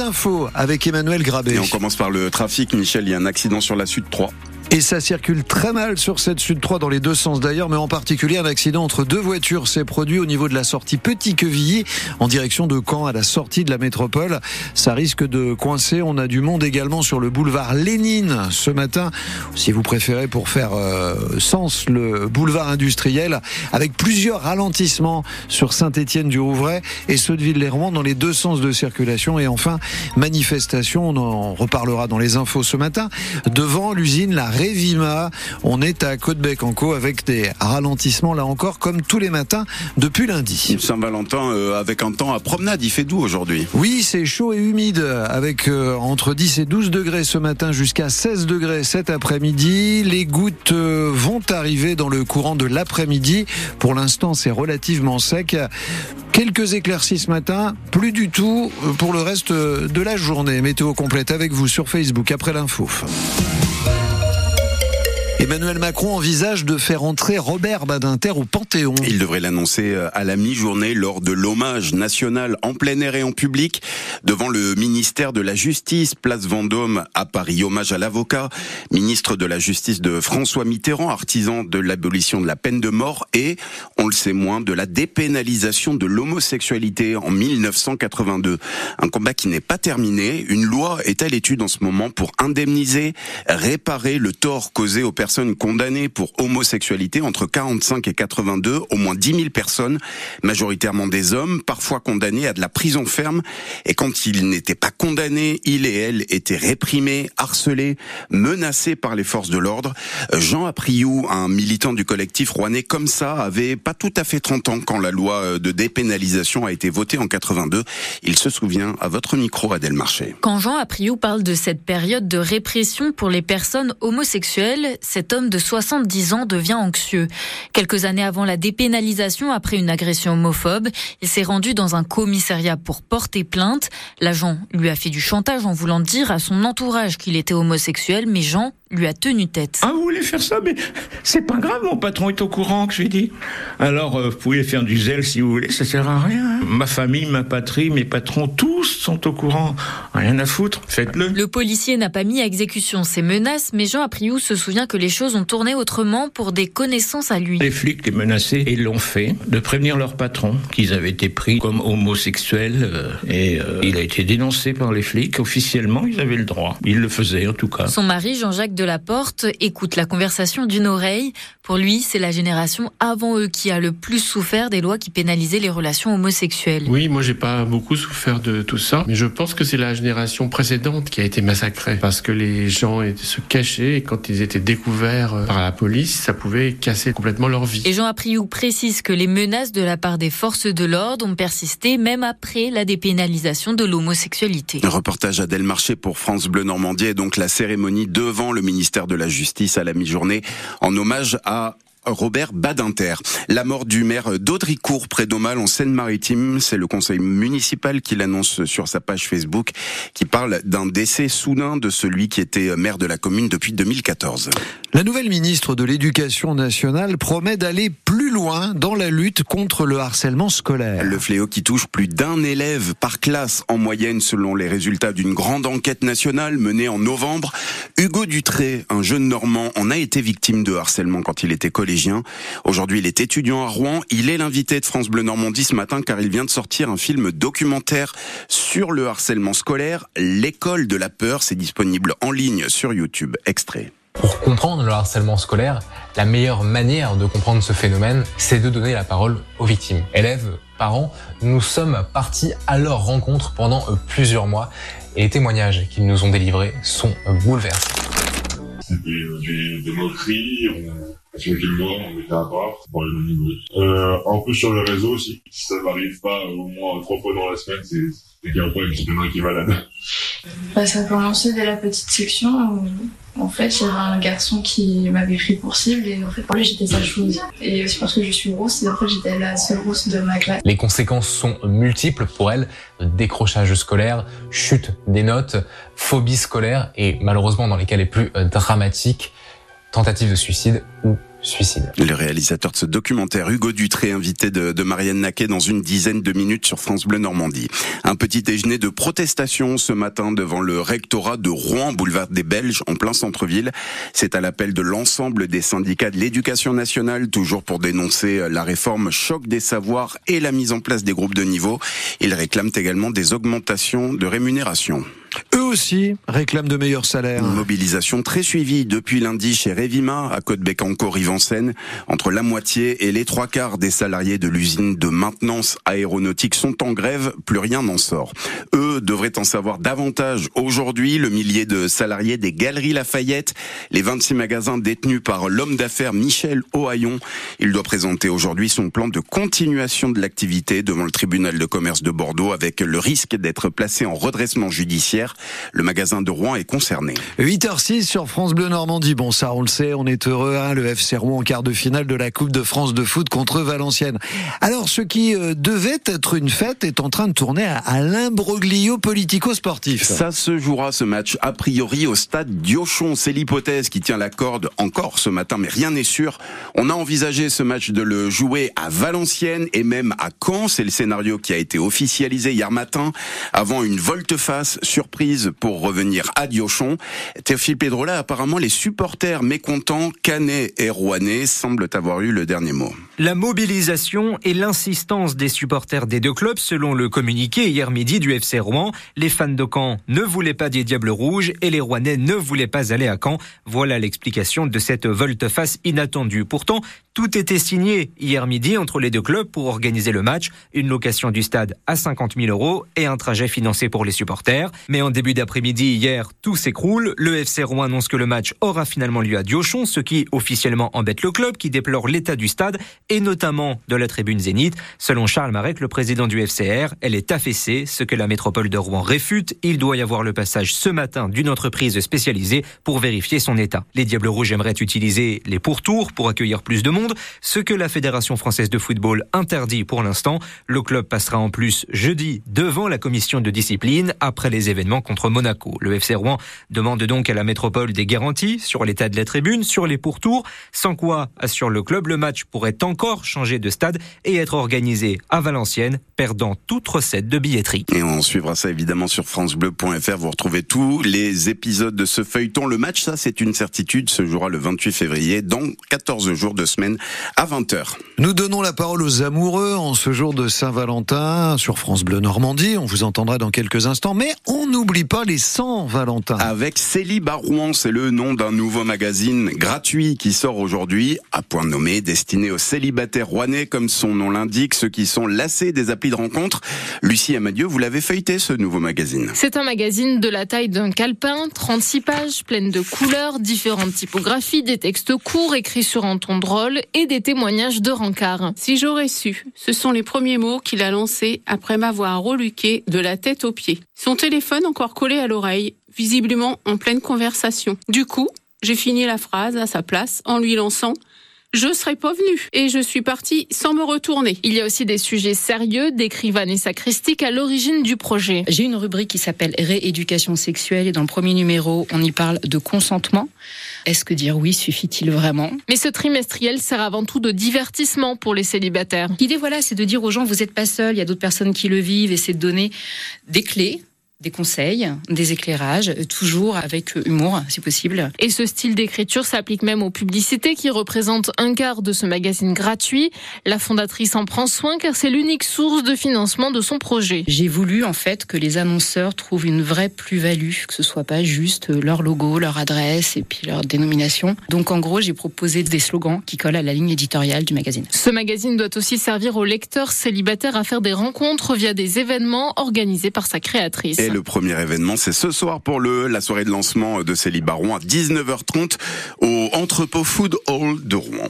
Infos avec Emmanuel Grabé. Et on commence par le trafic. Michel, il y a un accident sur la Sud 3. Et ça circule très mal sur cette Sud 3 dans les deux sens d'ailleurs, mais en particulier un accident entre deux voitures s'est produit au niveau de la sortie Petit-Quevilly en direction de Caen à la sortie de la métropole. Ça risque de coincer. On a du monde également sur le boulevard Lénine ce matin, si vous préférez pour faire euh, sens le boulevard industriel, avec plusieurs ralentissements sur Saint-Étienne-du-Rouvray et ceux de Villeroy dans les deux sens de circulation. Et enfin, manifestation, on en reparlera dans les infos ce matin, devant l'usine La Révima. On est à Côte-Bec-en-Co avec des ralentissements là encore comme tous les matins depuis lundi. Saint-Valentin euh, avec un temps à promenade, il fait doux aujourd'hui. Oui, c'est chaud et humide avec euh, entre 10 et 12 degrés ce matin jusqu'à 16 degrés cet après-midi. Les gouttes euh, vont arriver dans le courant de l'après-midi. Pour l'instant, c'est relativement sec. Quelques éclaircies ce matin, plus du tout pour le reste de la journée. Météo complète avec vous sur Facebook après l'info. Emmanuel Macron envisage de faire entrer Robert Badinter au Panthéon. Il devrait l'annoncer euh, à la mi-journée lors de l'hommage national en plein air et en public devant le ministère de la Justice, place Vendôme à Paris. Hommage à l'avocat, ministre de la Justice de François Mitterrand, artisan de l'abolition de la peine de mort et, on le sait moins, de la dépénalisation de l'homosexualité en 1982. Un combat qui n'est pas terminé. Une loi est à l'étude en ce moment pour indemniser, réparer le tort causé aux personnes condamnées pour homosexualité entre 45 et 82, au moins 10 000 personnes, majoritairement des hommes, parfois condamnés à de la prison ferme. Et quand ils n'étaient pas condamnés, ils et elles étaient réprimés, harcelés, menacés par les forces de l'ordre. Jean Apriou, un militant du collectif rouennais comme ça, avait pas tout à fait 30 ans quand la loi de dépénalisation a été votée en 82. Il se souvient à votre micro, Adèle Marché. Quand Jean Apriou parle de cette période de répression pour les personnes homosexuelles, cet homme de 70 ans devient anxieux. Quelques années avant la dépénalisation, après une agression homophobe, il s'est rendu dans un commissariat pour porter plainte. L'agent lui a fait du chantage en voulant dire à son entourage qu'il était homosexuel, mais Jean lui a tenu tête. Ah, vous voulez faire ça Mais c'est pas grave, mon patron est au courant que je lui dis. Alors, euh, vous pouvez faire du zèle si vous voulez, ça sert à rien. Ma famille, ma patrie, mes patrons, tous sont au courant. Rien à foutre, faites-le. Le policier n'a pas mis à exécution ses menaces, mais Jean Apriou se souvient que les choses ont tourné autrement pour des connaissances à lui. Les flics les menaçaient et l'ont fait de prévenir leur patron qu'ils avaient été pris comme homosexuels euh, et euh, il a été dénoncé par les flics. Officiellement, ils avaient le droit. Ils le faisaient en tout cas. Son mari, Jean-Jacques de la Porte, écoute la conversation d'une oreille. Pour lui, c'est la génération avant eux qui a le plus souffert des lois qui pénalisaient les relations homosexuelles. Oui, moi j'ai pas beaucoup souffert de tout ça, mais je pense que c'est la génération précédente qui a été massacrée parce que les gens se cachaient et quand ils étaient découverts par la police, ça pouvait casser complètement leur vie. Et Jean Apriou précise que les menaces de la part des forces de l'ordre ont persisté même après la dépénalisation de l'homosexualité. Reportage à Delmarché pour France Bleu Normandie et donc la cérémonie devant le ministère de la Justice à la mi-journée en hommage à Uh, Robert Badinter. La mort du maire d'Audricourt près d'Aumale en Seine-Maritime, c'est le conseil municipal qui l'annonce sur sa page Facebook qui parle d'un décès soudain de celui qui était maire de la commune depuis 2014. La nouvelle ministre de l'Éducation nationale promet d'aller plus loin dans la lutte contre le harcèlement scolaire. Le fléau qui touche plus d'un élève par classe en moyenne selon les résultats d'une grande enquête nationale menée en novembre. Hugo Dutré, un jeune normand, en a été victime de harcèlement quand il était collégien Aujourd'hui, il est étudiant à Rouen. Il est l'invité de France Bleu Normandie ce matin car il vient de sortir un film documentaire sur le harcèlement scolaire. L'école de la peur, c'est disponible en ligne sur YouTube. Extrait. Pour comprendre le harcèlement scolaire, la meilleure manière de comprendre ce phénomène, c'est de donner la parole aux victimes. Élèves, parents, nous sommes partis à leur rencontre pendant plusieurs mois et les témoignages qu'ils nous ont délivrés sont bouleversants. Des, des moqueries, avec le mois, on était à part pour. Euh, un peu sur le réseau aussi. Si ça m'arrive pas au moins trois fois dans la semaine, c'est qu'il y a un problème, c'est demain qui va là bah, Ça a commencé dès la petite section où, en fait, il y avait un garçon qui m'avait pris pour cible et en fait, pour lui, j'étais sa chose. Et aussi parce que je suis grosse et après, j'étais la seule grosse de ma classe. Les conséquences sont multiples pour elle. Décrochage scolaire, chute des notes, phobie scolaire et malheureusement, dans les cas les plus dramatiques, tentative de suicide ou suicide. Le réalisateur de ce documentaire, Hugo Dutré, invité de, Marianne Naquet dans une dizaine de minutes sur France Bleu Normandie. Un petit déjeuner de protestation ce matin devant le rectorat de Rouen, boulevard des Belges, en plein centre-ville. C'est à l'appel de l'ensemble des syndicats de l'éducation nationale, toujours pour dénoncer la réforme choc des savoirs et la mise en place des groupes de niveau. Ils réclament également des augmentations de rémunération. Eux aussi réclament de meilleurs salaires. Une mobilisation très suivie depuis lundi chez Revima, à Côte-Bécancourt, Rivanceine. Entre la moitié et les trois quarts des salariés de l'usine de maintenance aéronautique sont en grève, plus rien n'en sort. Eux devraient en savoir davantage aujourd'hui. Le millier de salariés des Galeries Lafayette, les 26 magasins détenus par l'homme d'affaires Michel Ohaillon. Il doit présenter aujourd'hui son plan de continuation de l'activité devant le tribunal de commerce de Bordeaux avec le risque d'être placé en redressement judiciaire. Le magasin de Rouen est concerné. 8h06 sur France Bleu Normandie. Bon, ça, on le sait, on est heureux. Hein, le FC Rouen en quart de finale de la Coupe de France de foot contre Valenciennes. Alors, ce qui euh, devait être une fête est en train de tourner à, à l'imbroglio politico-sportif. Ça se jouera ce match a priori au stade Diochon. C'est l'hypothèse qui tient la corde encore ce matin, mais rien n'est sûr. On a envisagé ce match de le jouer à Valenciennes et même à Caen. C'est le scénario qui a été officialisé hier matin avant une volte-face pour revenir à Diochon. Théophile Pedrola, apparemment les supporters mécontents, canets et rouennais semblent avoir eu le dernier mot. La mobilisation et l'insistance des supporters des deux clubs, selon le communiqué hier midi du FC Rouen, les fans de Caen ne voulaient pas des Diables Rouges et les Rouennais ne voulaient pas aller à Caen. Voilà l'explication de cette volte-face inattendue. Pourtant, tout était signé hier midi entre les deux clubs pour organiser le match, une location du stade à 50 000 euros et un trajet financé pour les supporters. En début d'après-midi hier, tout s'écroule. Le FC Rouen annonce que le match aura finalement lieu à Diochon, ce qui officiellement embête le club qui déplore l'état du stade et notamment de la tribune Zénith. Selon Charles Marek, le président du FCR, elle est affaissée, ce que la métropole de Rouen réfute. Il doit y avoir le passage ce matin d'une entreprise spécialisée pour vérifier son état. Les Diables Rouges aimeraient utiliser les pourtours pour accueillir plus de monde, ce que la Fédération française de football interdit pour l'instant. Le club passera en plus jeudi devant la commission de discipline après les événements contre Monaco. Le FC Rouen demande donc à la métropole des garanties sur l'état de la tribune, sur les pourtours, sans quoi, assure le club, le match pourrait encore changer de stade et être organisé à Valenciennes, perdant toute recette de billetterie. Et on suivra ça évidemment sur francebleu.fr. Vous retrouvez tous les épisodes de ce feuilleton. Le match, ça c'est une certitude, se jouera le 28 février, dans 14 jours de semaine à 20h. Nous donnons la parole aux amoureux en ce jour de Saint-Valentin sur France Bleu Normandie. On vous entendra dans quelques instants, mais on n'oublie pas les 100 Valentins. Avec Célie Rouen, c'est le nom d'un nouveau magazine gratuit qui sort aujourd'hui, à point nommé, destiné aux célibataires rouennais, comme son nom l'indique, ceux qui sont lassés des applis de rencontre. Lucie Amadieu, vous l'avez feuilleté ce nouveau magazine. C'est un magazine de la taille d'un calepin, 36 pages, pleines de couleurs, différentes typographies, des textes courts écrits sur un ton drôle et des témoignages de rencard. Si j'aurais su, ce sont les premiers mots qu'il a lancés après m'avoir reluqué de la tête aux pieds. Son téléphone encore collé à l'oreille, visiblement en pleine conversation. Du coup, j'ai fini la phrase à sa place en lui lançant je serais pas venue. Et je suis partie sans me retourner. Il y a aussi des sujets sérieux, décrit Vanessa Christique à l'origine du projet. J'ai une rubrique qui s'appelle Rééducation sexuelle et dans le premier numéro, on y parle de consentement. Est-ce que dire oui suffit-il vraiment? Mais ce trimestriel sert avant tout de divertissement pour les célibataires. L'idée, voilà, c'est de dire aux gens, vous n'êtes pas seuls, il y a d'autres personnes qui le vivent et c'est de donner des clés des conseils, des éclairages, toujours avec humour si possible. Et ce style d'écriture s'applique même aux publicités qui représentent un quart de ce magazine gratuit. La fondatrice en prend soin car c'est l'unique source de financement de son projet. J'ai voulu en fait que les annonceurs trouvent une vraie plus-value, que ce soit pas juste leur logo, leur adresse et puis leur dénomination. Donc en gros, j'ai proposé des slogans qui collent à la ligne éditoriale du magazine. Ce magazine doit aussi servir aux lecteurs célibataires à faire des rencontres via des événements organisés par sa créatrice. Et le premier événement, c'est ce soir pour la soirée de lancement de Célie Baron à 19h30 au Entrepôt Food Hall de Rouen.